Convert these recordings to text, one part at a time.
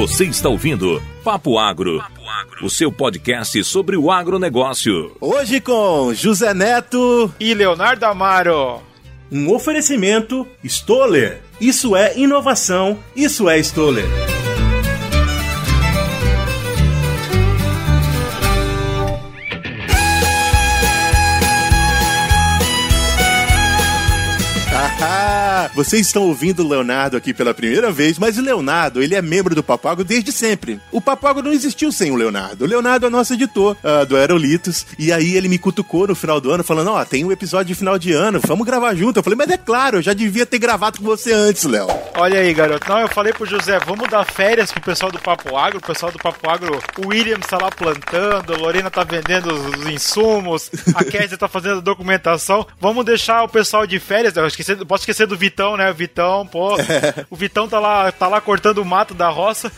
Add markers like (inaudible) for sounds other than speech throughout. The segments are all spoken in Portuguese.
Você está ouvindo Papo Agro, o seu podcast sobre o agronegócio. Hoje com José Neto e Leonardo Amaro. Um oferecimento Stoller. Isso é inovação, isso é Stoller. Vocês estão ouvindo o Leonardo aqui pela primeira vez, mas o Leonardo, ele é membro do Papago desde sempre. O Papago não existiu sem o Leonardo. O Leonardo é nosso editor uh, do Aerolitos, e aí ele me cutucou no final do ano, falando, ó, oh, tem um episódio de final de ano, vamos gravar junto. Eu falei, mas é claro, eu já devia ter gravado com você antes, Léo. Olha aí, garoto. Não, eu falei pro José, vamos dar férias pro pessoal do Papo Agro, o pessoal do Papo Agro, o William tá lá plantando, a Lorena tá vendendo os, os insumos, a (laughs) Kézia tá fazendo a documentação. Vamos deixar o pessoal de férias, eu esqueci, posso esquecer do Vitão, né? Vitão, pô. (laughs) o Vitão tá lá, tá lá cortando o mato da roça.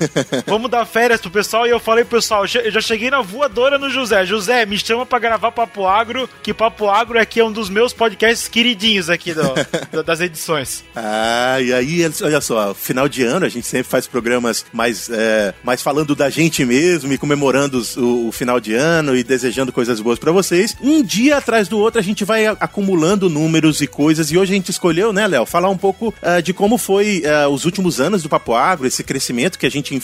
Vamos dar férias pro pessoal. E eu falei pro pessoal, eu já cheguei na voadora no José. José, me chama pra gravar Papo Agro, que Papo Agro aqui é um dos meus podcasts queridinhos aqui (laughs) do, das edições. Ah, e aí, olha só, final de ano a gente sempre faz programas mais, é, mais falando da gente mesmo e comemorando os, o, o, final de ano e desejando coisas boas para vocês. Um dia atrás do outro a gente vai acumulando números e coisas e hoje a gente escolheu, né, Léo, falar um pouco uh, de como foi uh, os últimos anos do Papo Agro, esse crescimento que a gente uh,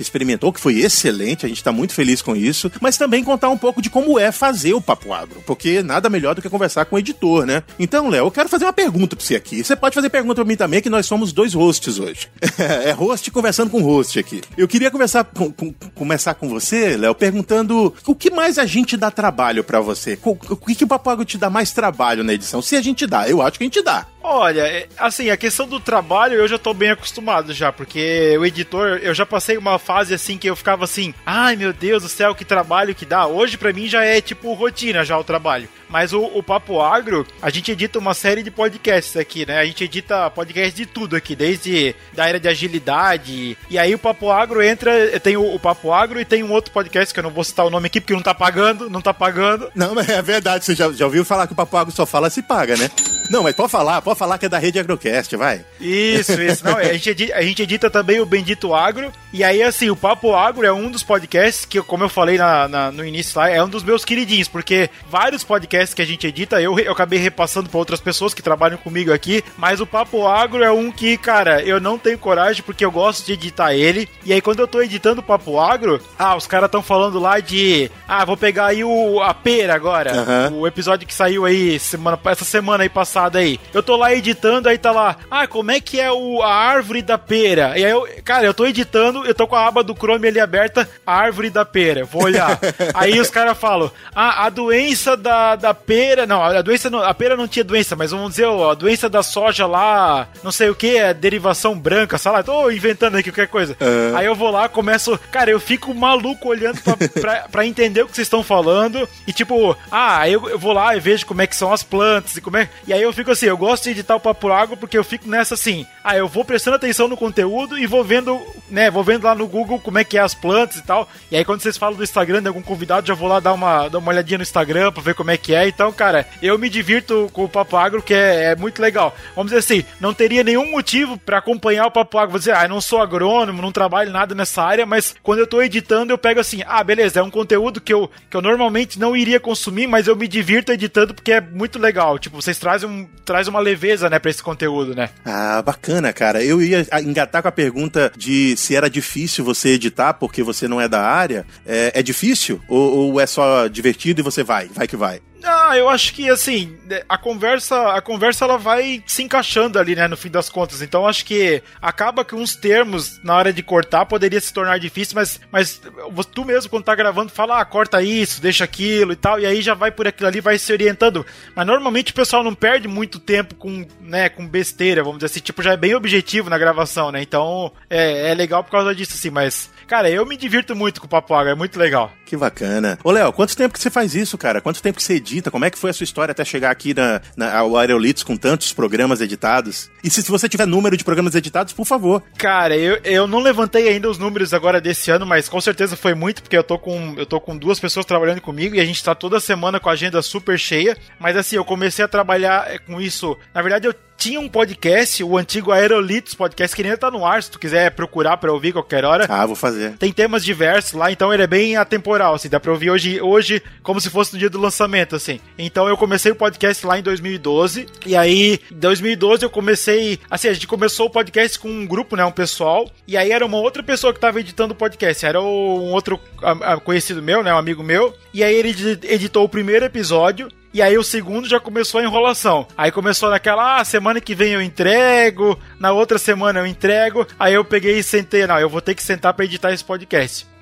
experimentou, que foi excelente, a gente está muito feliz com isso, mas também contar um pouco de como é fazer o Papo Agro, porque nada melhor do que conversar com o editor, né? Então, Léo, eu quero fazer uma pergunta para você aqui. Você pode fazer pergunta para mim também, que nós somos dois hosts hoje. (laughs) é host conversando com host aqui. Eu queria conversar com, com, começar com você, Léo, perguntando o que mais a gente dá trabalho para você? O, o que, que o Papo Agro te dá mais trabalho na edição? Se a gente dá, eu acho que a gente dá. Olha, é, assim, a questão do trabalho eu já tô bem acostumado já, porque o editor, eu já passei uma fase assim que eu ficava assim, ai meu Deus do céu, que trabalho que dá. Hoje para mim já é tipo rotina já o trabalho. Mas o, o, Papo Agro, a gente edita uma série de podcasts aqui, né? A gente edita podcast de tudo aqui, desde da era de agilidade. E aí o Papo Agro entra, tem o, o, Papo Agro e tem um outro podcast que eu não vou citar o nome aqui porque não tá pagando, não tá pagando. Não, mas é verdade, você já, já ouviu falar que o Papo Agro só fala se paga, né? Não, mas pode falar, pode falar que é da rede Agrocast, vai. Isso, isso. Não, a, gente edita, a gente edita também o Bendito Agro. E aí, assim, o Papo Agro é um dos podcasts que, como eu falei na, na, no início lá, é um dos meus queridinhos, porque vários podcasts que a gente edita, eu, eu acabei repassando para outras pessoas que trabalham comigo aqui, mas o Papo Agro é um que, cara, eu não tenho coragem porque eu gosto de editar ele. E aí, quando eu tô editando o Papo Agro, ah, os caras estão falando lá de. Ah, vou pegar aí o, a pera agora. Uhum. O episódio que saiu aí semana, essa semana aí passada passada aí. Eu tô lá editando, aí tá lá, ah, como é que é o, a árvore da pera? E aí eu, cara, eu tô editando, eu tô com a aba do Chrome ali aberta, a árvore da pera. Vou olhar. (laughs) aí os caras falam, ah, a doença da, da pera, não, a doença, não, a pera não tinha doença, mas vamos dizer, ó, a doença da soja lá, não sei o que, é derivação branca, sei lá, tô inventando aqui qualquer coisa. Uhum. Aí eu vou lá, começo, cara, eu fico maluco olhando pra, (laughs) pra, pra entender o que vocês estão falando e tipo, ah, eu, eu vou lá e vejo como é que são as plantas e como é, e aí eu fico assim, eu gosto de editar o Papo Água porque eu fico nessa assim, ah, eu vou prestando atenção no conteúdo e vou vendo, né, vou vendo lá no Google como é que é as plantas e tal. E aí quando vocês falam do Instagram de algum convidado, já vou lá dar uma, dar uma olhadinha no Instagram pra ver como é que é. Então, cara, eu me divirto com o Papo Agro, que é, é muito legal. Vamos dizer assim, não teria nenhum motivo para acompanhar o Papo Agro. Vou dizer, ah, eu não sou agrônomo, não trabalho nada nessa área, mas quando eu tô editando, eu pego assim, ah, beleza, é um conteúdo que eu, que eu normalmente não iria consumir, mas eu me divirto editando porque é muito legal. Tipo, vocês trazem um, traz uma leveza, né, pra esse conteúdo, né? Ah, bacana, cara. Eu ia engatar com a pergunta de se era difícil você editar porque você não é da área. É, é difícil? Ou, ou é só divertido e você vai? Vai que vai? Ah, eu acho que assim, a conversa, a conversa ela vai se encaixando ali, né, no fim das contas. Então acho que acaba que uns termos na hora de cortar poderia se tornar difícil, mas mas tu mesmo quando tá gravando fala, ah, corta isso, deixa aquilo e tal, e aí já vai por aquilo ali, vai se orientando. Mas normalmente o pessoal não perde muito tempo com, né, com besteira, vamos dizer assim, tipo, já é bem objetivo na gravação, né? Então, é, é legal por causa disso assim, mas Cara, eu me divirto muito com o Papo Água, é muito legal. Que bacana. Ô, Léo, quanto tempo que você faz isso, cara? Quanto tempo que você edita? Como é que foi a sua história até chegar aqui na, na ao Aerolitos com tantos programas editados? E se, se você tiver número de programas editados, por favor. Cara, eu, eu não levantei ainda os números agora desse ano, mas com certeza foi muito, porque eu tô com, eu tô com duas pessoas trabalhando comigo e a gente tá toda semana com a agenda super cheia. Mas assim, eu comecei a trabalhar com isso. Na verdade, eu tinha um podcast, o antigo Aerolitos Podcast, que ainda tá no ar, se tu quiser procurar pra ouvir qualquer hora. Ah, vou fazer. Tem temas diversos lá, então ele é bem atemporal, assim, dá pra ouvir hoje, hoje como se fosse no dia do lançamento, assim. Então eu comecei o podcast lá em 2012, e aí, em 2012 eu comecei, assim, a gente começou o podcast com um grupo, né, um pessoal, e aí era uma outra pessoa que tava editando o podcast, era um outro conhecido meu, né, um amigo meu, e aí ele editou o primeiro episódio, e aí o segundo já começou a enrolação. Aí começou naquela, ah, semana que vem eu entrego, na outra semana eu entrego. Aí eu peguei e sentei, não, eu vou ter que sentar para editar esse podcast.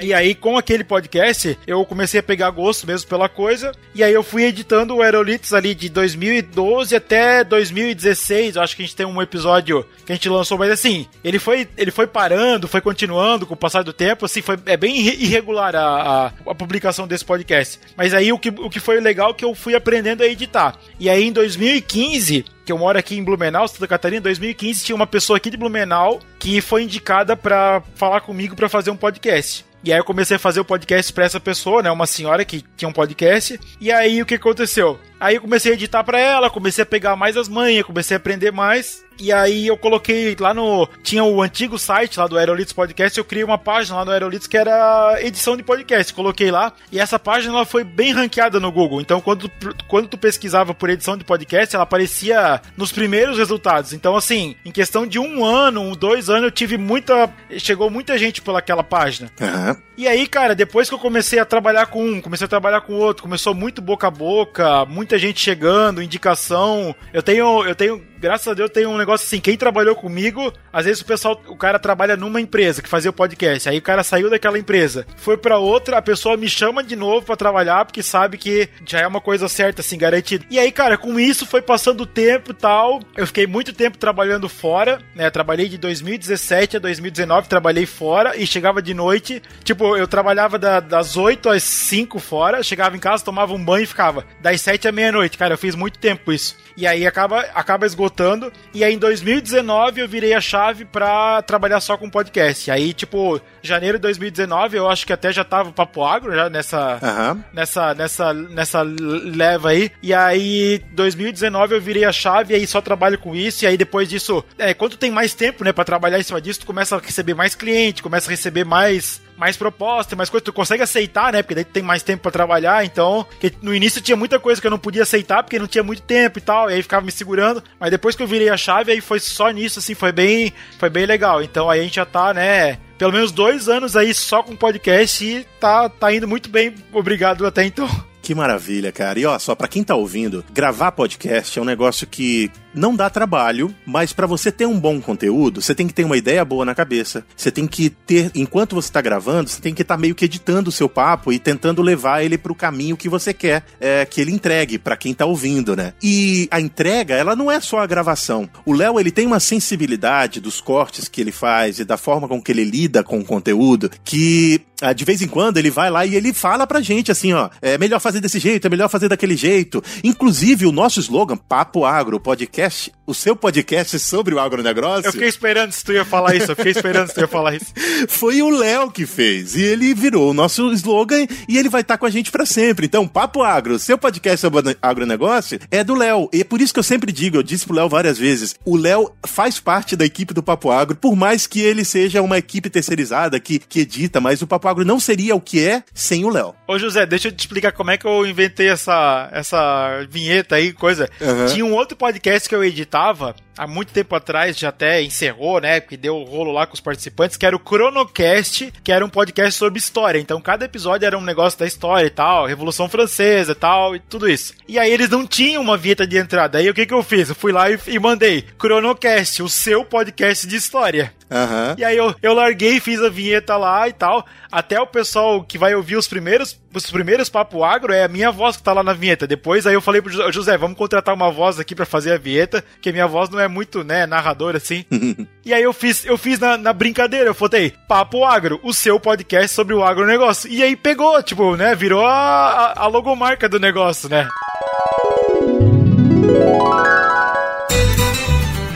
e aí, com aquele podcast, eu comecei a pegar gosto mesmo pela coisa. E aí eu fui editando o Aerolitos ali de 2012 até 2016. Eu acho que a gente tem um episódio que a gente lançou, mas assim, ele foi, ele foi parando, foi continuando com o passar do tempo. Assim, foi, é bem irregular a, a, a publicação desse podcast. Mas aí o que, o que foi legal é que eu fui aprendendo a editar. E aí em 2015 que eu moro aqui em Blumenau, Santa Catarina, em 2015 tinha uma pessoa aqui de Blumenau que foi indicada para falar comigo para fazer um podcast. E aí eu comecei a fazer o podcast para essa pessoa, né, uma senhora que tinha um podcast. E aí o que aconteceu? Aí eu comecei a editar para ela, comecei a pegar mais as manhas, comecei a aprender mais. E aí eu coloquei lá no. Tinha o antigo site lá do Aerolitos Podcast, eu criei uma página lá no Aerolitos que era edição de podcast. Coloquei lá. E essa página ela foi bem ranqueada no Google. Então, quando, quando tu pesquisava por edição de podcast, ela aparecia nos primeiros resultados. Então, assim, em questão de um ano, dois anos, eu tive muita. Chegou muita gente pelaquela página. Uhum. E aí, cara, depois que eu comecei a trabalhar com um, comecei a trabalhar com outro, começou muito boca a boca, muita gente chegando, indicação. Eu tenho, eu tenho graças a Deus tem um negócio assim, quem trabalhou comigo, às vezes o pessoal, o cara trabalha numa empresa que fazia o podcast, aí o cara saiu daquela empresa, foi para outra, a pessoa me chama de novo para trabalhar porque sabe que já é uma coisa certa assim, garantida. E aí, cara, com isso foi passando o tempo tal, eu fiquei muito tempo trabalhando fora, né? Trabalhei de 2017 a 2019, trabalhei fora e chegava de noite, tipo, eu trabalhava da, das 8 às 5 fora, chegava em casa, tomava um banho e ficava das 7 à meia-noite. Cara, eu fiz muito tempo isso. E aí acaba, acaba esgotando. E aí em 2019 eu virei a chave pra trabalhar só com podcast. Aí, tipo, janeiro de 2019 eu acho que até já tava Papo Agro já nessa, uhum. nessa, nessa, nessa leva aí. E aí 2019 eu virei a chave e aí só trabalho com isso. E aí depois disso, é, quando tem mais tempo, né, pra trabalhar em cima disso, tu começa a receber mais cliente, começa a receber mais mais proposta, mais coisa, tu consegue aceitar, né? Porque daí tu tem mais tempo para trabalhar, então, no início tinha muita coisa que eu não podia aceitar porque não tinha muito tempo e tal, e aí ficava me segurando, mas depois que eu virei a chave, aí foi só nisso, assim, foi bem, foi bem legal. Então aí a gente já tá, né, pelo menos dois anos aí só com podcast e tá, tá indo muito bem, obrigado até então. Que maravilha, cara. E ó, só para quem tá ouvindo, gravar podcast é um negócio que não dá trabalho, mas para você ter um bom conteúdo, você tem que ter uma ideia boa na cabeça. Você tem que ter, enquanto você tá gravando, você tem que estar tá meio que editando o seu papo e tentando levar ele pro caminho que você quer é, que ele entregue para quem tá ouvindo, né? E a entrega, ela não é só a gravação. O Léo, ele tem uma sensibilidade dos cortes que ele faz e da forma com que ele lida com o conteúdo que ah, de vez em quando ele vai lá e ele fala pra gente assim, ó, é melhor fazer desse jeito, é melhor fazer daquele jeito. Inclusive, o nosso slogan, Papo Agro, podcast o seu podcast sobre o agronegócio. Eu fiquei esperando se tu ia falar isso, eu fiquei esperando se tu ia falar isso. (laughs) Foi o Léo que fez. E ele virou o nosso slogan e ele vai estar com a gente para sempre. Então, Papo Agro, seu podcast sobre agronegócio é do Léo. E é por isso que eu sempre digo, eu disse pro Léo várias vezes, o Léo faz parte da equipe do Papo Agro, por mais que ele seja uma equipe terceirizada que, que edita, mas o Papo Agro não seria o que é sem o Léo. Ô José, deixa eu te explicar como é que eu inventei essa, essa vinheta aí, coisa. Uhum. Tinha um outro podcast que eu editava há muito tempo atrás, já até encerrou, né? Porque deu o rolo lá com os participantes, que era o Chronocast, que era um podcast sobre história. Então cada episódio era um negócio da história e tal, Revolução Francesa e tal, e tudo isso. E aí eles não tinham uma vinheta de entrada. Aí o que que eu fiz? Eu fui lá e, e mandei Chronocast, o seu podcast de história. Uhum. E aí eu, eu larguei, fiz a vinheta lá e tal. Até o pessoal que vai ouvir os primeiros, os primeiros Papo Agro é a minha voz que tá lá na vinheta. Depois aí eu falei pro José, vamos contratar uma voz aqui para fazer a vinheta, que a minha voz não é muito, né, narradora assim. (laughs) e aí eu fiz, eu fiz na, na brincadeira, eu botei Papo Agro, o seu podcast sobre o agronegócio. E aí pegou, tipo, né, virou a, a, a logomarca do negócio, né?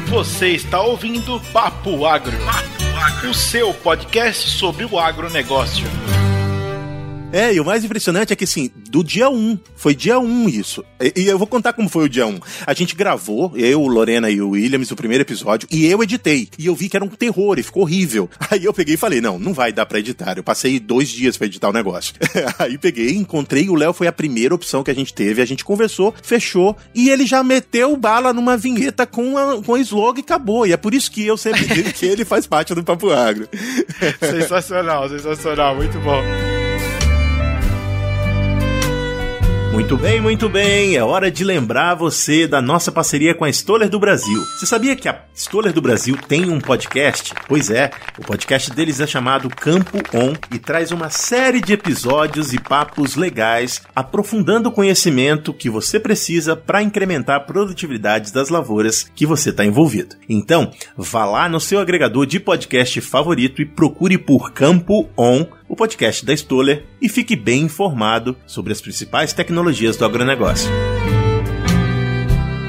Você está ouvindo Papo Agro, Papo Agro, o seu podcast sobre o agronegócio. É, e o mais impressionante é que, assim, do dia 1, foi dia 1 isso. E, e eu vou contar como foi o dia 1. A gente gravou, eu, Lorena e o Williams, o primeiro episódio, e eu editei. E eu vi que era um terror e ficou horrível. (laughs) Aí eu peguei e falei, não, não vai dar pra editar. Eu passei dois dias pra editar o negócio. (laughs) Aí peguei, encontrei, o Léo foi a primeira opção que a gente teve, a gente conversou, fechou, e ele já meteu bala numa vinheta com a, com a slogan e acabou. E é por isso que eu sempre digo que ele faz parte do Papo Agro. (laughs) sensacional, sensacional, muito bom. Muito bem, muito bem. É hora de lembrar você da nossa parceria com a Stoller do Brasil. Você sabia que a Stoller do Brasil tem um podcast? Pois é, o podcast deles é chamado Campo On e traz uma série de episódios e papos legais, aprofundando o conhecimento que você precisa para incrementar a produtividade das lavouras que você está envolvido. Então, vá lá no seu agregador de podcast favorito e procure por Campo On o podcast da Stoller e fique bem informado sobre as principais tecnologias do agronegócio.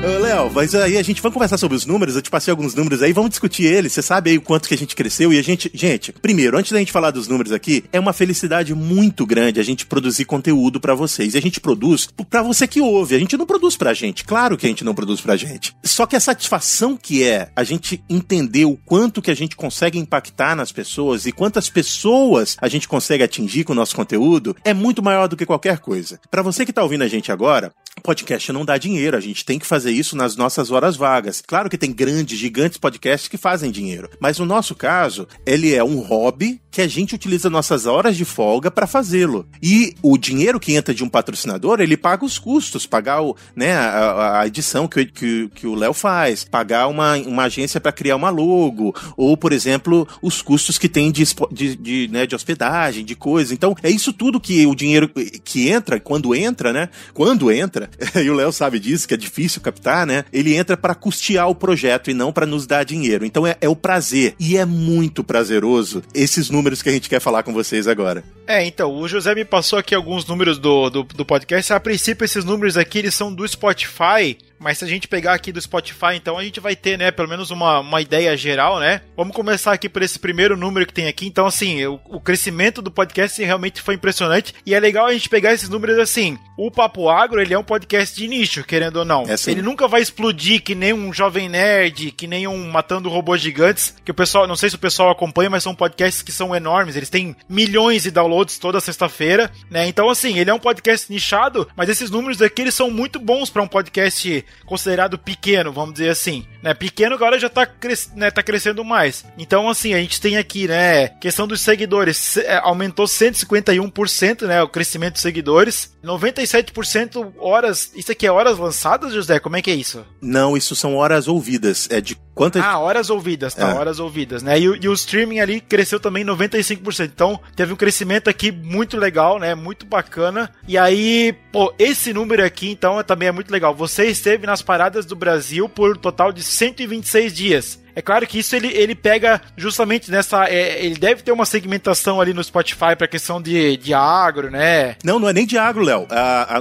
Léo, mas aí a gente vai conversar sobre os números, eu te passei alguns números aí, vamos discutir eles. Você sabe aí o quanto que a gente cresceu e a gente, gente, primeiro, antes da gente falar dos números aqui, é uma felicidade muito grande a gente produzir conteúdo para vocês. E a gente produz para você que ouve, a gente não produz pra gente. Claro que a gente não produz pra gente. Só que a satisfação que é a gente entender o quanto que a gente consegue impactar nas pessoas e quantas pessoas a gente consegue atingir com o nosso conteúdo é muito maior do que qualquer coisa. Para você que tá ouvindo a gente agora, podcast não dá dinheiro, a gente tem que fazer isso nas nossas horas vagas. Claro que tem grandes, gigantes podcasts que fazem dinheiro, mas no nosso caso, ele é um hobby que a gente utiliza nossas horas de folga para fazê-lo. E o dinheiro que entra de um patrocinador, ele paga os custos, pagar o, né, a, a edição que, que, que o Léo faz, pagar uma, uma agência para criar uma logo, ou, por exemplo, os custos que tem de, de, de, né, de hospedagem, de coisa. Então, é isso tudo que o dinheiro que entra, quando entra, né? Quando entra, (laughs) e o Léo sabe disso, que é difícil captar, né? Ele entra para custear o projeto e não para nos dar dinheiro. Então é, é o prazer. E é muito prazeroso esses números que a gente quer falar com vocês agora. É, então, o José me passou aqui alguns números do, do, do podcast. A princípio, esses números aqui eles são do Spotify mas se a gente pegar aqui do Spotify, então a gente vai ter, né, pelo menos uma, uma ideia geral, né? Vamos começar aqui por esse primeiro número que tem aqui. Então, assim, o, o crescimento do podcast realmente foi impressionante. E é legal a gente pegar esses números assim. O Papo Agro, ele é um podcast de nicho, querendo ou não. É ele nunca vai explodir que nem um Jovem Nerd, que nem um Matando Robôs Gigantes, que o pessoal, não sei se o pessoal acompanha, mas são podcasts que são enormes. Eles têm milhões de downloads toda sexta-feira, né? Então, assim, ele é um podcast nichado, mas esses números aqui, eles são muito bons para um podcast considerado pequeno, vamos dizer assim. Né? Pequeno agora já está cres né, tá crescendo mais. Então, assim, a gente tem aqui, né, questão dos seguidores, é, aumentou 151%, né, o crescimento de seguidores. 97% horas, isso aqui é horas lançadas, José? Como é que é isso? Não, isso são horas ouvidas. É de quantas... Ah, horas ouvidas, tá, é. horas ouvidas, né? E, e, o streaming ali cresceu também 95%. Então, teve um crescimento aqui muito legal, né? Muito bacana. E aí, pô, esse número aqui, então, também é muito legal. Você esteve nas paradas do Brasil por um total de 126 dias. É claro que isso ele, ele pega justamente nessa. É, ele deve ter uma segmentação ali no Spotify para questão de, de agro, né? Não, não é nem de agro, Léo.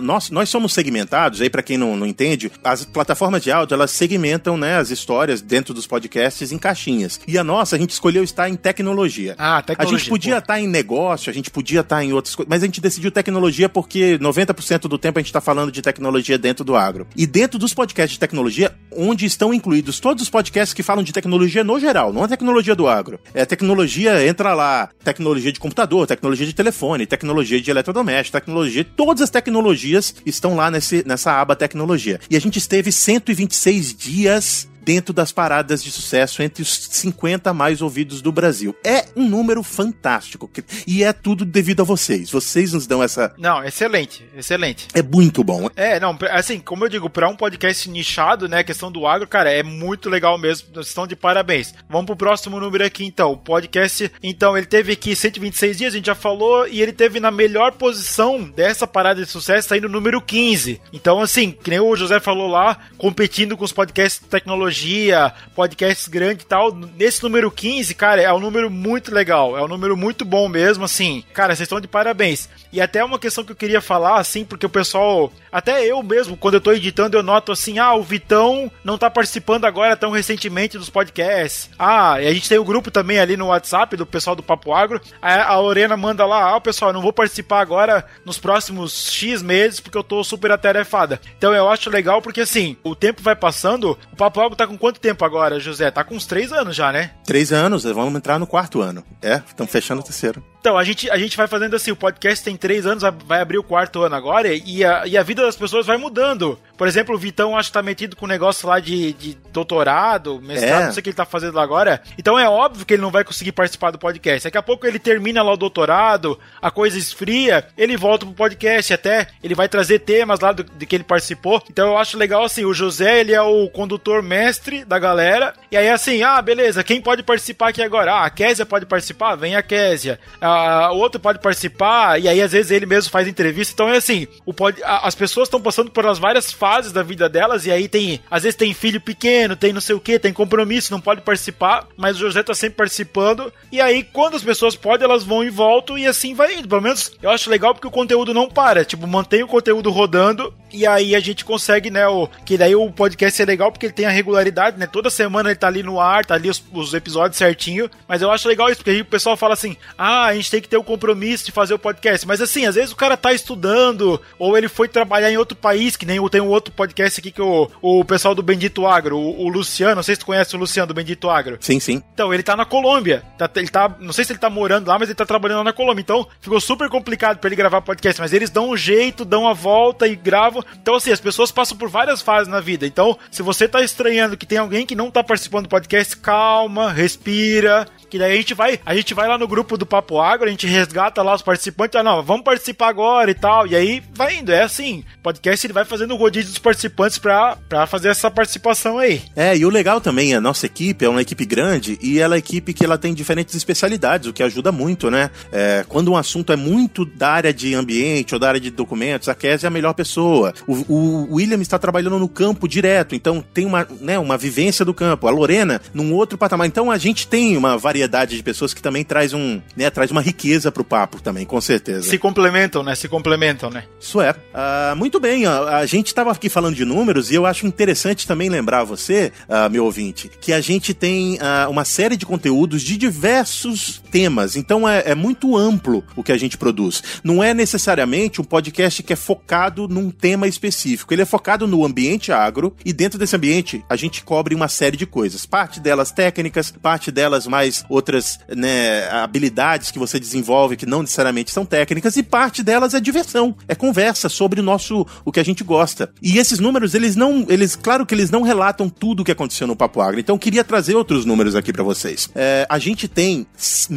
nós, nós somos segmentados, aí para quem não, não entende, as plataformas de áudio elas segmentam né, as histórias dentro dos podcasts em caixinhas. E a nossa, a gente escolheu estar em tecnologia. Ah, tecnologia. A gente podia pô. estar em negócio, a gente podia estar em outras coisas, mas a gente decidiu tecnologia porque 90% do tempo a gente está falando de tecnologia dentro do agro. E dentro dos podcasts de tecnologia, onde estão incluídos todos os podcasts que falam de tecnologia tecnologia no geral, não a tecnologia do agro. É tecnologia, entra lá, tecnologia de computador, tecnologia de telefone, tecnologia de eletrodoméstico, tecnologia, todas as tecnologias estão lá nesse, nessa aba tecnologia. E a gente esteve 126 dias dentro das paradas de sucesso entre os 50 mais ouvidos do Brasil. É um número fantástico. E é tudo devido a vocês. Vocês nos dão essa. Não, excelente, excelente. É muito bom. É, não, assim, como eu digo, para um podcast nichado, né, a questão do agro, cara, é muito legal mesmo. Vocês estão de parabéns. Vamos pro próximo número aqui, então. O podcast, então, ele teve aqui 126 dias, a gente já falou, e ele teve na melhor posição dessa parada de sucesso, aí no número 15. Então, assim, que nem o José falou lá, competindo com os podcasts de tecnologia tecnologia, podcasts grandes e tal. Nesse número 15, cara, é um número muito legal. É um número muito bom mesmo, assim. Cara, vocês estão de parabéns. E até uma questão que eu queria falar, assim, porque o pessoal. Até eu mesmo, quando eu tô editando, eu noto assim: ah, o Vitão não tá participando agora tão recentemente dos podcasts. Ah, e a gente tem o grupo também ali no WhatsApp do pessoal do Papo Agro. A, a Lorena manda lá: ah, pessoal, não vou participar agora nos próximos X meses porque eu tô super atarefada. Então eu acho legal porque assim, o tempo vai passando. O Papo Agro tá com quanto tempo agora, José? Tá com uns três anos já, né? Três anos, vamos entrar no quarto ano. É, estamos fechando o terceiro. Então, a gente, a gente vai fazendo assim, o podcast tem três anos, vai abrir o quarto ano agora, e a, e a vida das pessoas vai mudando. Por exemplo, o Vitão acho que tá metido com um negócio lá de, de doutorado, mestrado, é. não sei o que ele tá fazendo lá agora. Então é óbvio que ele não vai conseguir participar do podcast. Daqui a pouco ele termina lá o doutorado, a coisa esfria, ele volta pro podcast até, ele vai trazer temas lá do, de que ele participou. Então eu acho legal assim, o José, ele é o condutor mestre da galera, e aí assim, ah, beleza, quem pode participar aqui agora? Ah, a Késia pode participar? Vem a Késia. Ah, o outro pode participar, e aí às vezes ele mesmo faz entrevista. Então é assim, o pod, as pessoas estão passando por as várias fases da vida delas, e aí tem, às vezes tem filho pequeno, tem não sei o que, tem compromisso, não pode participar, mas o José tá sempre participando, e aí quando as pessoas podem, elas vão e voltam, e assim vai indo. Pelo menos eu acho legal porque o conteúdo não para, tipo, mantém o conteúdo rodando, e aí a gente consegue, né, o, que daí o podcast é legal porque ele tem a regularidade, né, toda semana ele tá ali no ar, tá ali os, os episódios certinho, mas eu acho legal isso, porque aí o pessoal fala assim, ah, a gente tem que ter o compromisso de fazer o podcast, mas assim, às vezes o cara tá estudando, ou ele foi trabalhar em outro país, que nem tem um outro podcast podcast aqui que o, o pessoal do Bendito Agro, o, o, Luciano, não sei se tu conhece o Luciano do Bendito Agro. Sim, sim. Então, ele tá na Colômbia. Tá, ele tá, não sei se ele tá morando lá, mas ele tá trabalhando lá na Colômbia. Então, ficou super complicado para ele gravar podcast, mas eles dão um jeito, dão a volta e gravam. Então, assim, as pessoas passam por várias fases na vida. Então, se você tá estranhando que tem alguém que não tá participando do podcast, calma, respira, que daí a gente vai, a gente vai lá no grupo do Papo Agro, a gente resgata lá os participantes, ah, não, vamos participar agora e tal, e aí vai indo, é assim, o podcast ele vai fazendo o rodízio dos participantes pra, pra fazer essa participação aí. É, e o legal também, a nossa equipe é uma equipe grande e ela é uma equipe que ela tem diferentes especialidades, o que ajuda muito, né? É, quando um assunto é muito da área de ambiente ou da área de documentos, a Kes é a melhor pessoa. O, o William está trabalhando no campo direto, então tem uma, né, uma vivência do campo. A Lorena, num outro patamar. Então a gente tem uma variedade de pessoas que também traz um, né, traz uma riqueza pro papo também, com certeza. Se complementam, né? Se complementam, né? Isso é. Uh, muito bem, a, a gente estava aqui falando de números e eu acho interessante também lembrar você, uh, meu ouvinte, que a gente tem uh, uma série de conteúdos de diversos temas. Então é, é muito amplo o que a gente produz. Não é necessariamente um podcast que é focado num tema específico. Ele é focado no ambiente agro e dentro desse ambiente a gente cobre uma série de coisas. Parte delas técnicas, parte delas mais outras né, habilidades que você desenvolve que não necessariamente são técnicas, e parte delas é diversão, é conversa sobre o nosso o que a gente gosta. E esses números, eles não, eles, claro que eles não relatam tudo o que aconteceu no Papo Agro. Então, queria trazer outros números aqui para vocês. É, a gente tem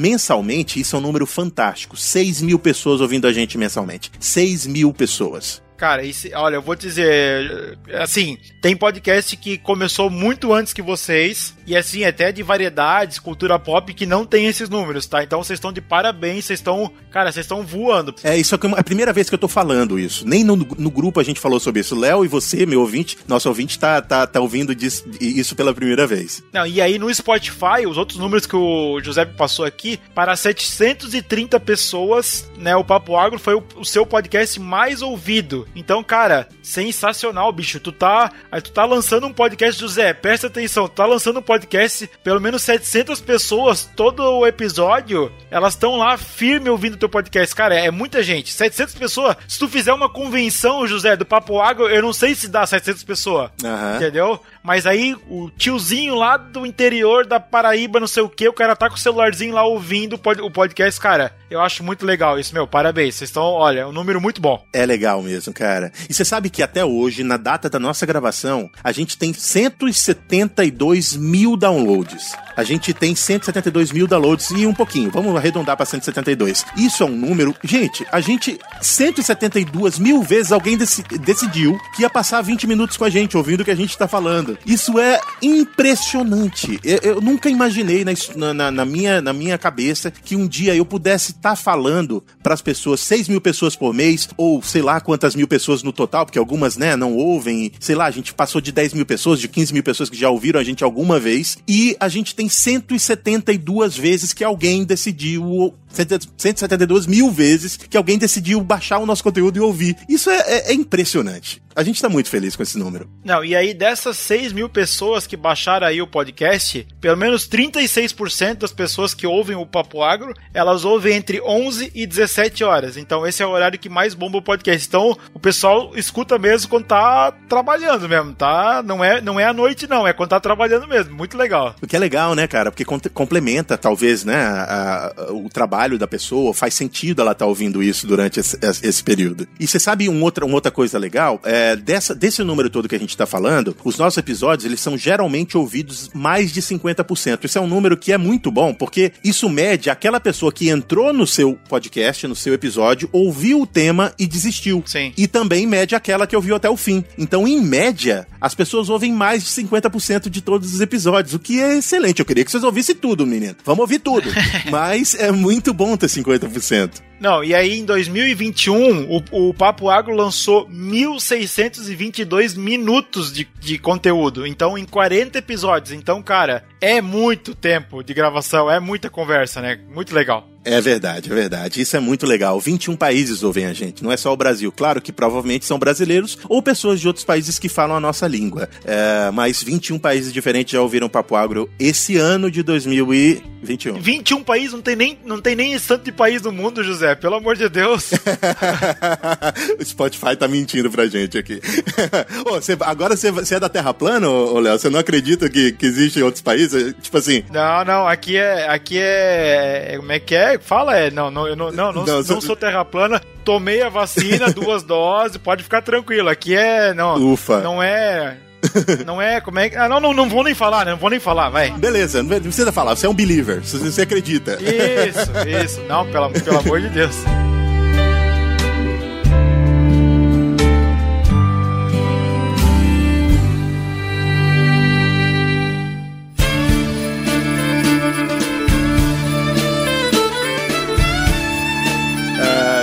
mensalmente, isso é um número fantástico, 6 mil pessoas ouvindo a gente mensalmente. 6 mil pessoas. Cara, esse, olha, eu vou dizer, assim, tem podcast que começou muito antes que vocês, e assim, até de variedades, cultura pop, que não tem esses números, tá? Então vocês estão de parabéns, vocês estão, cara, vocês estão voando. É, isso é a primeira vez que eu tô falando isso. Nem no, no grupo a gente falou sobre isso. Léo e você, meu ouvinte, nosso ouvinte, tá, tá, tá ouvindo disso, isso pela primeira vez. Não, e aí no Spotify, os outros números que o José passou aqui, para 730 pessoas, né, o Papo Agro foi o, o seu podcast mais ouvido. Então, cara, sensacional, bicho. Tu tá, tu tá lançando um podcast, José, presta atenção, tu tá lançando um podcast, pelo menos 700 pessoas, todo o episódio, elas estão lá firme ouvindo teu podcast. Cara, é muita gente. 700 pessoas. Se tu fizer uma convenção, José, do Papo Água, eu não sei se dá 700 pessoas. Uhum. Entendeu? Mas aí o tiozinho lá do interior da Paraíba, não sei o que, o cara tá com o celularzinho lá ouvindo o podcast, cara. Eu acho muito legal isso, meu. Parabéns. Vocês estão, olha, um número muito bom. É legal mesmo, cara. E você sabe que até hoje, na data da nossa gravação, a gente tem 172 mil downloads. a gente tem 172 mil downloads e um pouquinho. Vamos arredondar para 172. Isso é um número. Gente, a gente. 172 mil vezes alguém dec decidiu que ia passar 20 minutos com a gente, ouvindo o que a gente tá falando. Isso é impressionante. Eu, eu nunca imaginei na, na, na, minha, na minha cabeça que um dia eu pudesse estar tá falando para as pessoas, 6 mil pessoas por mês, ou sei lá quantas mil pessoas no total, porque algumas, né, não ouvem. Sei lá, a gente passou de 10 mil pessoas, de 15 mil pessoas que já ouviram a gente alguma vez. E a gente tem 172 vezes que alguém decidiu 172 mil vezes que alguém decidiu baixar o nosso conteúdo e ouvir. Isso é, é, é impressionante. A gente tá muito feliz com esse número. Não, e aí dessas 6 mil pessoas que baixaram aí o podcast, pelo menos 36% das pessoas que ouvem o Papo Agro, elas ouvem entre 11 e 17 horas. Então esse é o horário que mais bomba o podcast. Então o pessoal escuta mesmo quando tá trabalhando mesmo, tá? Não é, não é à noite não, é quando tá trabalhando mesmo. Muito legal. O que é legal, né, cara? Porque complementa talvez, né, a, a, o trabalho da pessoa, faz sentido ela estar tá ouvindo isso durante esse, esse período. E você sabe um outra, uma outra coisa legal? É, dessa, desse número todo que a gente está falando, os nossos episódios eles são geralmente ouvidos mais de 50%. Isso é um número que é muito bom, porque isso mede aquela pessoa que entrou no seu podcast, no seu episódio, ouviu o tema e desistiu. Sim. E também mede aquela que ouviu até o fim. Então, em média, as pessoas ouvem mais de 50% de todos os episódios, o que é excelente. Eu queria que vocês ouvissem tudo, menino. Vamos ouvir tudo. (laughs) Mas é muito bom ter 50%. Não, e aí em 2021, o, o Papo Agro lançou 1.622 minutos de, de conteúdo. Então, em 40 episódios. Então, cara, é muito tempo de gravação, é muita conversa, né? Muito legal. É verdade, é verdade. Isso é muito legal. 21 países ouvem a gente, não é só o Brasil. Claro que provavelmente são brasileiros ou pessoas de outros países que falam a nossa língua. É, mas 21 países diferentes já ouviram Papo Agro esse ano de 2021. 21 países? Não tem nem, não tem nem tanto de país no mundo, José. Pelo amor de Deus. (laughs) o Spotify tá mentindo pra gente aqui. (laughs) oh, você, agora você, você, é da Terra plana, ô Léo? Você não acredita que, que existem outros países? Tipo assim. Não, não. Aqui é. Aqui é. Como é que é? Fala é, não, não, eu não, não, não, não, não sou terra plana, tomei a vacina, (laughs) duas doses, pode ficar tranquilo. Aqui é, não, Ufa. não é, (laughs) não é, como é que. Ah, não, não, não vou nem falar, né? Não vou nem falar, vai. Beleza, não precisa falar, você é um believer, você acredita. Isso, isso. Não, pelo, pelo amor de Deus. (laughs)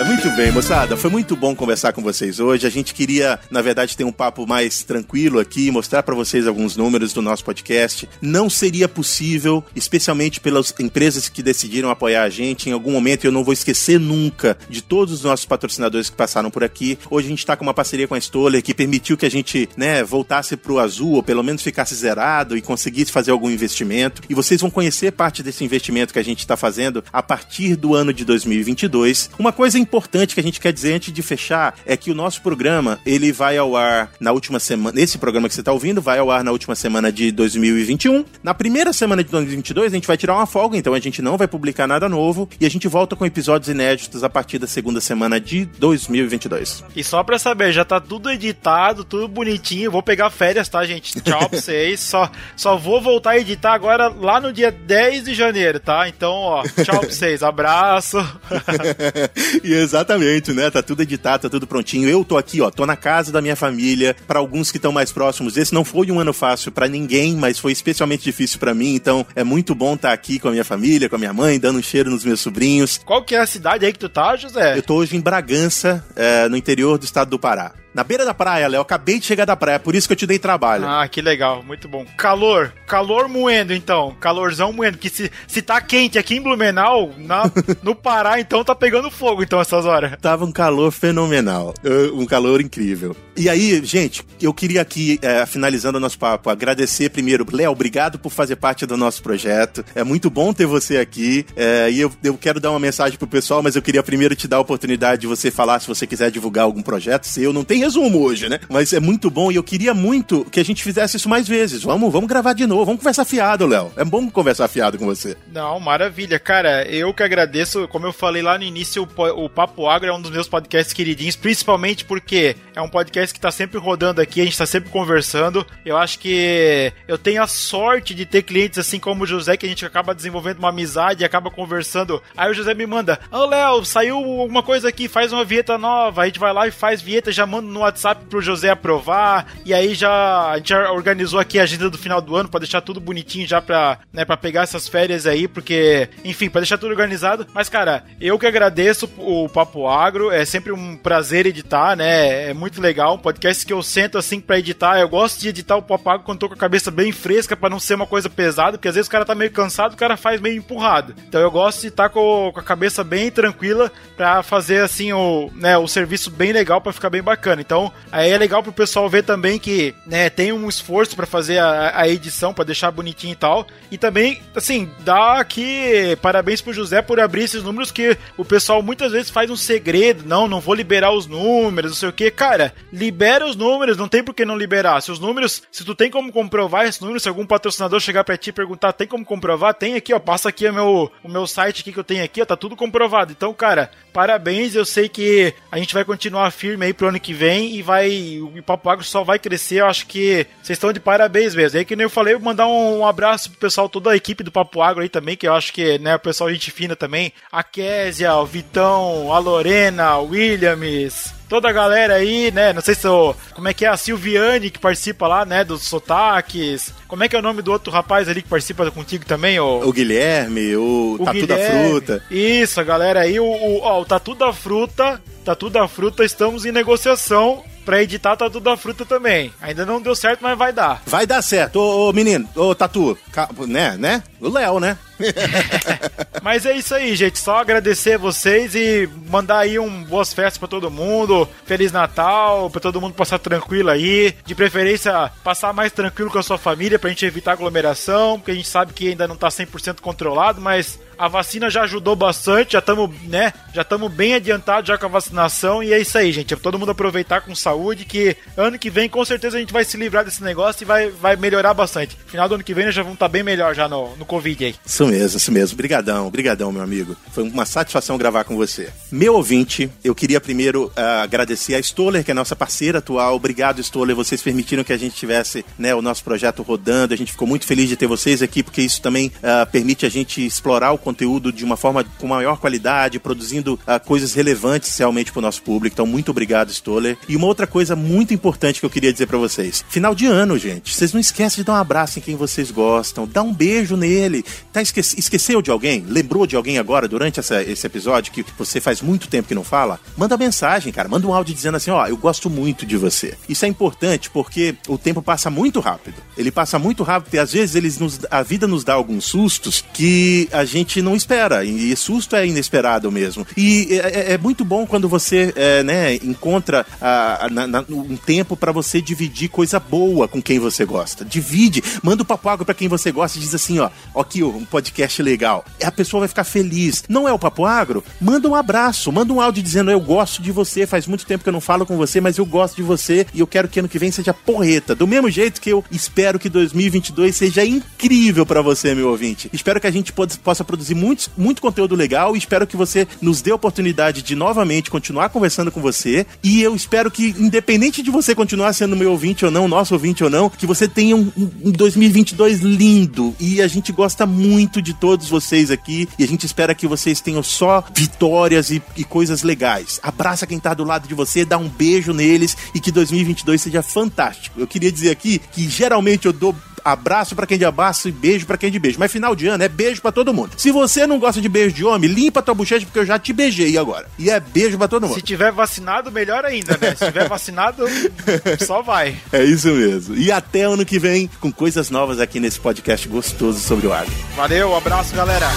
Oui. Muito bem, moçada. Foi muito bom conversar com vocês hoje. A gente queria, na verdade, ter um papo mais tranquilo aqui, mostrar para vocês alguns números do nosso podcast. Não seria possível, especialmente pelas empresas que decidiram apoiar a gente. Em algum momento eu não vou esquecer nunca de todos os nossos patrocinadores que passaram por aqui. Hoje a gente está com uma parceria com a Stoller que permitiu que a gente, né, voltasse pro azul, ou pelo menos ficasse zerado e conseguisse fazer algum investimento. E vocês vão conhecer parte desse investimento que a gente está fazendo a partir do ano de 2022. Uma coisa importante importante que a gente quer dizer antes de fechar é que o nosso programa, ele vai ao ar na última semana, esse programa que você está ouvindo, vai ao ar na última semana de 2021. Na primeira semana de 2022, a gente vai tirar uma folga, então a gente não vai publicar nada novo e a gente volta com episódios inéditos a partir da segunda semana de 2022. E só pra saber, já tá tudo editado, tudo bonitinho. Vou pegar férias, tá, gente? Tchau pra (laughs) vocês. só, só vou voltar a editar agora lá no dia 10 de janeiro, tá? Então, ó, tchau pra vocês. Abraço. (laughs) e exatamente Exatamente, né? Tá tudo editado, tá tudo prontinho. Eu tô aqui, ó, tô na casa da minha família. Para alguns que estão mais próximos, esse não foi um ano fácil para ninguém, mas foi especialmente difícil para mim. Então é muito bom estar tá aqui com a minha família, com a minha mãe, dando um cheiro nos meus sobrinhos. Qual que é a cidade aí que tu tá, José? Eu tô hoje em Bragança, é, no interior do estado do Pará. Na beira da praia, Léo. Acabei de chegar da praia, por isso que eu te dei trabalho. Ah, que legal, muito bom. Calor, calor moendo então. Calorzão moendo. Que se, se tá quente aqui em Blumenau, na, no (laughs) Pará, então tá pegando fogo então essas horas. Tava um calor fenomenal. Um calor incrível. E aí, gente, eu queria aqui, é, finalizando o nosso papo, agradecer primeiro, Léo, obrigado por fazer parte do nosso projeto. É muito bom ter você aqui. É, e eu, eu quero dar uma mensagem pro pessoal, mas eu queria primeiro te dar a oportunidade de você falar se você quiser divulgar algum projeto seu. Não tem resumo hoje, né? Mas é muito bom e eu queria muito que a gente fizesse isso mais vezes. Vamos, vamos gravar de novo, vamos conversar fiado, Léo. É bom conversar fiado com você. Não, maravilha. Cara, eu que agradeço. Como eu falei lá no início, o, Papo Agro é um dos meus podcasts queridinhos, principalmente porque é um podcast que tá sempre rodando aqui, a gente tá sempre conversando. Eu acho que eu tenho a sorte de ter clientes assim como o José, que a gente acaba desenvolvendo uma amizade e acaba conversando. Aí o José me manda: Ô oh, Léo, saiu alguma coisa aqui, faz uma vinheta nova. A gente vai lá e faz vinheta, já manda no WhatsApp pro José aprovar. E aí já a gente já organizou aqui a agenda do final do ano para deixar tudo bonitinho já pra, né, pra pegar essas férias aí, porque, enfim, para deixar tudo organizado. Mas, cara, eu que agradeço o Papo Agro, é sempre um prazer editar, né? É muito legal. Um podcast que eu sento assim para editar. Eu gosto de editar o Papo Agro quando tô com a cabeça bem fresca para não ser uma coisa pesada, porque às vezes o cara tá meio cansado, o cara faz meio empurrado. Então eu gosto de estar tá com, com, a cabeça bem tranquila para fazer assim o, né, o serviço bem legal para ficar bem bacana. Então, aí é legal pro pessoal ver também que, né, tem um esforço para fazer a, a edição para deixar bonitinho e tal. E também, assim, dá aqui parabéns pro José por abrir esses números que o pessoal muitas vezes faz um segredo, não, não vou liberar os números, não sei o que. Cara, libera os números, não tem por que não liberar. Se os números, se tu tem como comprovar esses números, se algum patrocinador chegar para ti e perguntar, tem como comprovar? Tem aqui, ó, passa aqui o meu, o meu site aqui que eu tenho aqui, ó, tá tudo comprovado. Então, cara, parabéns, eu sei que a gente vai continuar firme aí pro ano que vem e vai, o Papo Agro só vai crescer, eu acho que vocês estão de parabéns mesmo. Aí que nem eu falei, eu mandar um, um abraço pro pessoal, toda a equipe do Papo Agro aí também, que eu acho que, né, o pessoal gente fina também, a Késia, o Vitão, a Lorena, o Williams, toda a galera aí, né? Não sei se eu, como é que é a Silviane que participa lá, né? Dos sotaques. Como é que é o nome do outro rapaz ali que participa contigo também? O, o Guilherme, o, o Tatu Guilherme. da Fruta. Isso, a galera aí. O, o, ó, o Tatu da Fruta. Tatu da Fruta, estamos em negociação pra editar Tatu da Fruta também. Ainda não deu certo, mas vai dar. Vai dar certo. Ô, ô menino, ô Tatu, né, né? O Léo, né? (laughs) Mas é isso aí, gente. Só agradecer vocês e mandar aí um boas festas para todo mundo. Feliz Natal, para todo mundo passar tranquilo aí. De preferência, passar mais tranquilo com a sua família pra gente evitar aglomeração, porque a gente sabe que ainda não tá 100% controlado, mas a vacina já ajudou bastante, já estamos, né? Já estamos bem adiantados já com a vacinação e é isso aí, gente. É todo mundo aproveitar com saúde que ano que vem com certeza a gente vai se livrar desse negócio e vai, vai melhorar bastante. Final do ano que vem nós já vamos estar tá bem melhor já no, no Covid aí. Isso mesmo, isso mesmo. Brigadão, brigadão, meu amigo. Foi uma satisfação gravar com você. Meu ouvinte, eu queria primeiro uh, agradecer a Stoller, que é nossa parceira atual. Obrigado, Stoller. Vocês permitiram que a gente tivesse né, o nosso projeto rodando. A gente ficou muito feliz de ter vocês aqui, porque isso também uh, permite a gente explorar o conteúdo de uma forma com maior qualidade, produzindo uh, coisas relevantes realmente para o nosso público. Então, muito obrigado, Stoller. E uma outra coisa muito importante que eu queria dizer para vocês: final de ano, gente. Vocês não esquecem de dar um abraço em quem vocês gostam, dá um beijo nele. Tá esque esqueceu de alguém? Lembrou de alguém agora durante essa, esse episódio que você faz muito tempo que não fala? Manda mensagem, cara. Manda um áudio dizendo assim: ó, eu gosto muito de você. Isso é importante porque o tempo passa muito rápido. Ele passa muito rápido e às vezes eles nos, a vida nos dá alguns sustos que a gente não espera. E susto é inesperado mesmo. E é, é, é muito bom quando você é, né, encontra a, na, um tempo para você dividir coisa boa com quem você gosta. Divide, manda o papo água pra quem você gosta e diz assim: ó, ó aqui um podcast legal. A pessoa vai ficar feliz. Não é o papo agro? Manda um abraço, manda um áudio dizendo: eu gosto de você, faz muito tempo que eu não falo com você, mas eu gosto de você e eu quero que ano que vem seja porreta. Do mesmo jeito que eu espero que 2022 seja incrível para você, meu ouvinte. Espero que a gente possa produzir muitos muito conteúdo legal e espero que você nos dê a oportunidade de novamente continuar conversando com você. E eu espero que, independente de você continuar sendo meu ouvinte ou não, nosso ouvinte ou não, que você tenha um, um 2022 lindo. E a gente gosta muito de todos vocês aqui e a gente espera que vocês tenham só vitórias e, e coisas legais. Abraça quem tá do lado de você, dá um beijo neles e que 2022 seja fantástico. Eu queria dizer aqui que geralmente eu dou abraço para quem de abraço e beijo para quem de beijo. Mas final de ano é beijo para todo mundo. Se você não gosta de beijo de homem, limpa tua bochecha porque eu já te beijei agora. E é beijo para todo mundo. Se tiver vacinado, melhor ainda, né? Se tiver vacinado, (laughs) só vai. É isso mesmo. E até ano que vem com coisas novas aqui nesse podcast gostoso sobre o agro. Valeu, um abraço, galera.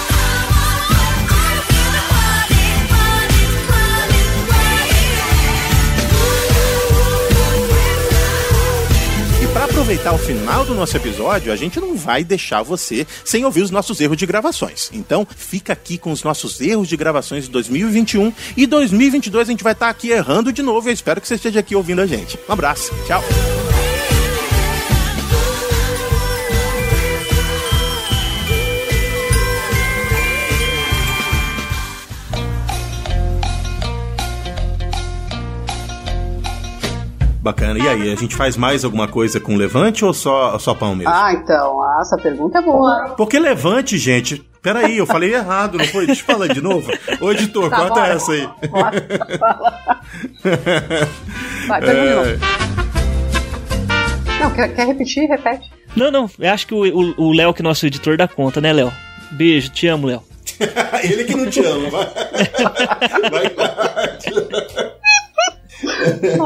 Aproveitar o final do nosso episódio, a gente não vai deixar você sem ouvir os nossos erros de gravações. Então, fica aqui com os nossos erros de gravações de 2021 e 2022 a gente vai estar aqui errando de novo. Eu espero que você esteja aqui ouvindo a gente. Um abraço. Tchau. Bacana. E aí, a gente faz mais alguma coisa com Levante ou só, só pão mesmo? Ah, então, essa pergunta é boa. Porque Levante, gente. Peraí, eu falei errado, não foi? Deixa eu falar de novo. Ô, editor, Tá, corta bora. essa aí. Bora, fala. (laughs) Vai, pergunta de novo. Não, quer, quer repetir? Repete. Não, não, eu acho que o Léo, que é nosso editor, dá conta, né, Léo? Beijo, te amo, Léo. (laughs) Ele que não te ama, vai. (laughs) vai.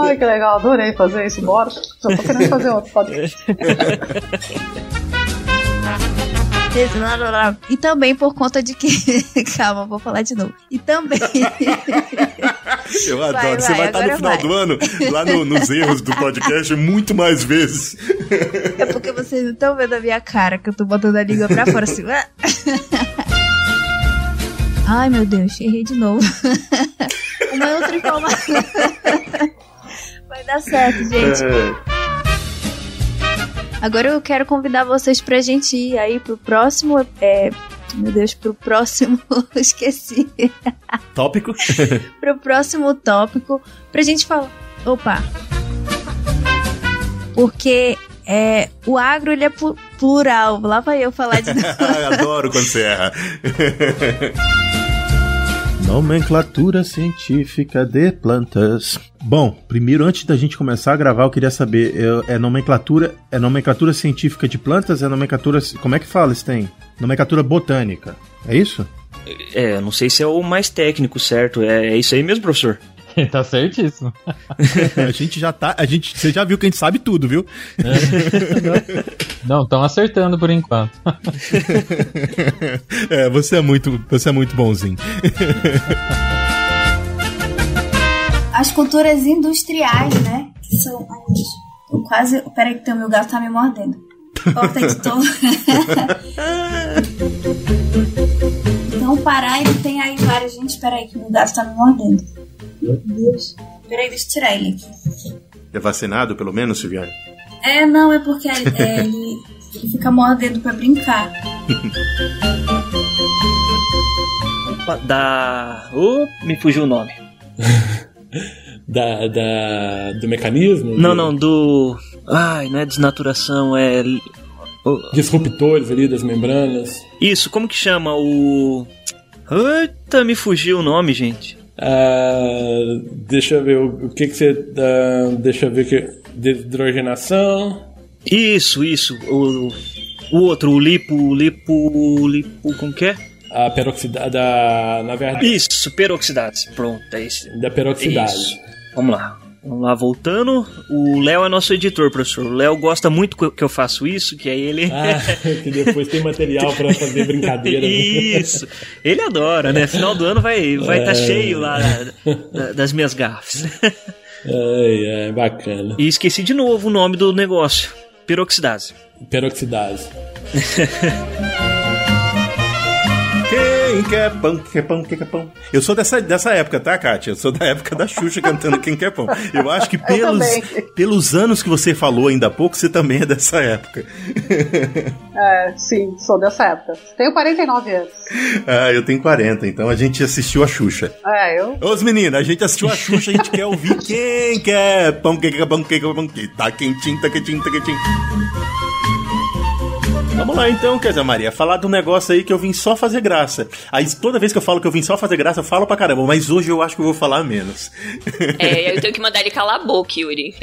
Ai, que legal, adorei fazer isso. Bora. Já tô querendo fazer outro podcast. E também por conta de que. (laughs) Calma, vou falar de novo. E também. (laughs) Eu adoro. Vai, Você vai, vai estar no final vai. do ano, lá no- nos erros do podcast, muito mais vezes. é porque vocês não estão vendo a minha cara, que eu tô botando a língua pra fora assim. (laughs) Ai, meu Deus, errei de novo. (laughs) Uma outra informação. (laughs) Vai dar certo, gente. Agora eu quero convidar vocês pra gente ir aí pro próximo. É, meu Deus, pro próximo. (laughs) Esqueci. Tópico? Pro próximo tópico. Pra gente falar. Opa! Porque é, o agro ele é plural. Lá vai eu falar de novo. Adoro quando você erra. Nomenclatura científica de plantas. Bom, primeiro, antes da gente começar a gravar, eu queria saber, é, é nomenclatura, é nomenclatura científica de plantas? É nomenclatura, como é que fala isso tem? Nomenclatura botânica, é isso? É, não sei se é o mais técnico, certo? É, é isso aí mesmo, professor? (laughs) tá certíssimo. (laughs) a gente já tá, a gente, você já viu que a gente sabe tudo, viu? Não, estão acertando por enquanto. (laughs) é, você é muito, você é muito bonzinho. As culturas industriais, né? Que são as. Quase. Peraí, que o meu gato tá me mordendo. Porta editor. então, o Pará, ele tem aí várias. Gente, peraí, que meu gato tá me mordendo. Meu Deus. Peraí, deixa eu tirar ele aqui. É vacinado, pelo menos, Silviane? É, não, é porque é, é, ele, ele fica mordendo pra brincar. Opa, Da. Ô, me fugiu o nome. (laughs) da, da, do mecanismo? Não, do- não, do. Ai, não é desnaturação, é. Disruptores ali das membranas. Isso, como que chama o. Eita, me fugiu o nome, gente. Ah, deixa eu ver o, o que que você. ah, deixa eu ver que. Deshidrogenação. Isso, isso. O, o outro, o lipo. o Lipo. Lipo. Como que é? A peroxidase. Da, na verdade. Isso, peroxidase. Pronto, é esse. Da peroxidase. Isso. Vamos lá. Vamos lá, voltando. O Léo é nosso editor, professor. O Léo gosta muito que eu- faço isso, que aí ele. Ah, (laughs) que depois tem material pra fazer brincadeira. né? Isso. Ele adora, né? Final do ano vai estar vai tá É. cheio lá da- das minhas gafes. Ai, ai, bacana. E esqueci de novo o nome do negócio. Peroxidase. Peroxidase. (laughs) Quem quer pão, quem quer pão, quem quer pão. Eu sou dessa, dessa época, tá, Kátia? Eu sou da época da Xuxa cantando Quem Quer Pão. Eu acho que pelos, pelos anos que você falou ainda há pouco, você também é dessa época. É, sim, sou dessa época. Tenho 49 anos. Ah, eu tenho 40, então a gente assistiu a Xuxa. É, eu. Ô, os meninos, a gente assistiu a Xuxa, a gente quer ouvir quem quer pão, quem quer pão, quem quer pão, que tá quentinho, tá quentinho, tá quentinho. Vamos lá então, quer dizer, Maria, falar do negócio aí que eu vim só fazer graça. Aí toda vez que eu falo que eu vim só fazer graça, eu falo pra caramba, mas hoje eu acho que eu vou falar menos. É, eu tenho que mandar ele calar a boca, Yuri. (laughs)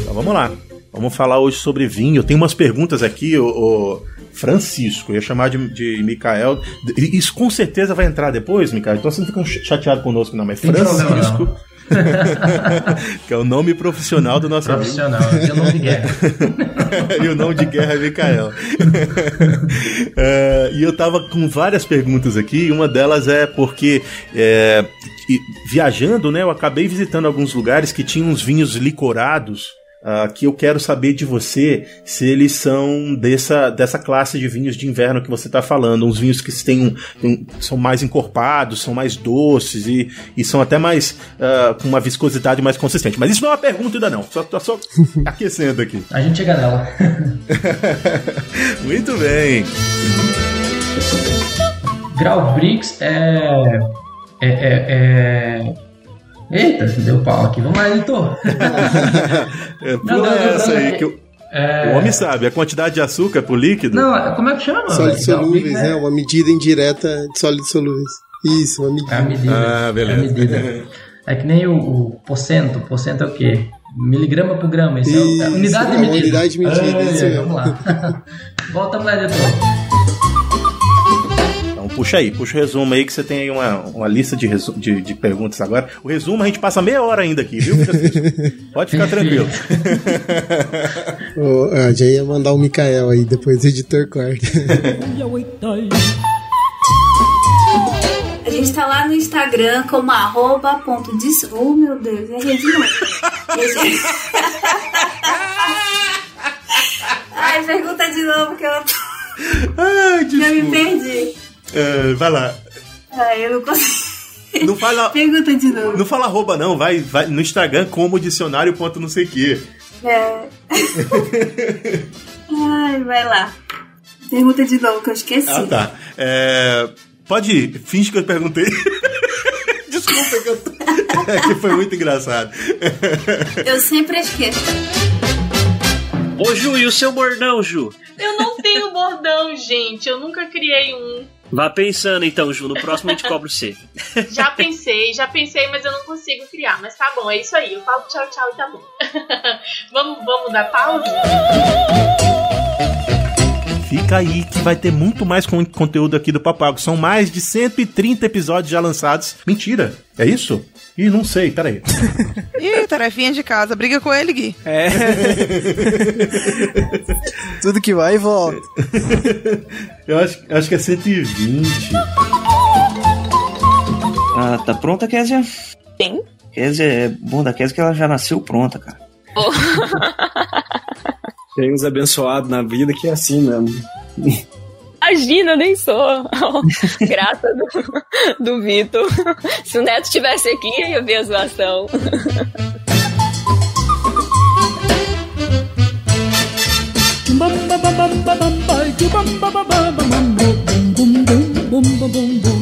Então vamos lá. Vamos falar hoje sobre vinho. Tem umas perguntas aqui, o, o Francisco. Eu ia chamar de, de Micael. Isso com certeza vai entrar depois, Micael. Então você não fica chateado conosco, não, mas Tem problema, Francisco. (laughs) que é o nome profissional do nosso amigo. Profissional, nome de guerra. (laughs) e o nome de guerra é Mikael. (laughs) É, e eu tava com várias perguntas aqui, e uma delas é porque é, viajando, né, eu acabei visitando alguns lugares que tinham uns vinhos licorados. Ah, que eu quero saber de você se eles são dessa, dessa classe de vinhos de inverno que você está falando. Uns vinhos que têm um, um- são mais encorpados, são mais doces e, e são até mais ah, com uma viscosidade mais consistente. Mas isso não é uma pergunta ainda não. Só só (laughs) aquecendo aqui. A gente chega nela. (laughs) Muito bem. Grau Brix é. É. é, é... Eita, deu pau aqui. Vamos lá, editor. (laughs) É, Não, pula não, não, essa não, aí é- que o, É... o homem sabe. A quantidade de açúcar por líquido. Não, como é que chama? Sólidos solúveis, Brix né? Uma medida indireta de sólidos solúveis. Isso, uma medida. É a medida. Ah, beleza. É a medida. (laughs) É que nem o, o porcento. Porcento é o quê? Miligrama por grama. Isso, é Isso, a unidade de é medida. unidade de medida, isso mesmo. Vamos lá. (laughs) Volta lá, editor. Puxa aí, puxa o resumo aí que você tem aí uma, uma lista de, resu- de, de perguntas agora. O resumo a gente passa meia hora ainda aqui, viu? Pode ficar tranquilo. (laughs) Ô, ah, já ia mandar o Mikael aí, depois o editor corta. A gente tá lá no Instagram como arroba ponto dis... Oh, meu Deus, errei de novo. A gente- (laughs) Ai, pergunta de novo que eu Ai, já me perdi. É, vai lá. Ai, eu não consigo. Não fala, Pergunta de novo. não fala arroba não, vai, vai no Instagram como dicionário ponto não sei o que. É. Ai, vai lá. Pergunta de novo que eu esqueci. Ah, tá. É, pode ir, finge que eu perguntei. (laughs) Desculpa que eu tô... (laughs) É que foi muito engraçado. (laughs) Eu sempre esqueço. Ô, Ju, e o seu bordão, Ju? Eu não tenho bordão, gente. Eu nunca criei um. Vá pensando então, Ju. No próximo a gente cobra (laughs) você. Já pensei, já pensei, mas eu não consigo criar. Mas tá bom, é isso aí. Eu falo tchau, tchau e tá bom. (laughs) vamos, vamos dar pausa? Fica aí que vai ter muito mais con- conteúdo aqui do Papago. São mais de 130 episódios já lançados. Mentira, é isso? Ih, não sei, peraí. (laughs) Ih, tarefinha de casa. Briga com ele, Gui. É. (laughs) Tudo que vai e volta. (laughs) Eu acho, acho que é 120. Ah, tá pronta, Kézia? Sim. Kézia é bom da Kézia que ela já nasceu pronta, cara. Tem uns abençoados na vida que é assim mesmo. Imagina, eu nem sou. Grata do, do Vitor. Se o Neto estivesse aqui, ia ver a zoação. Esse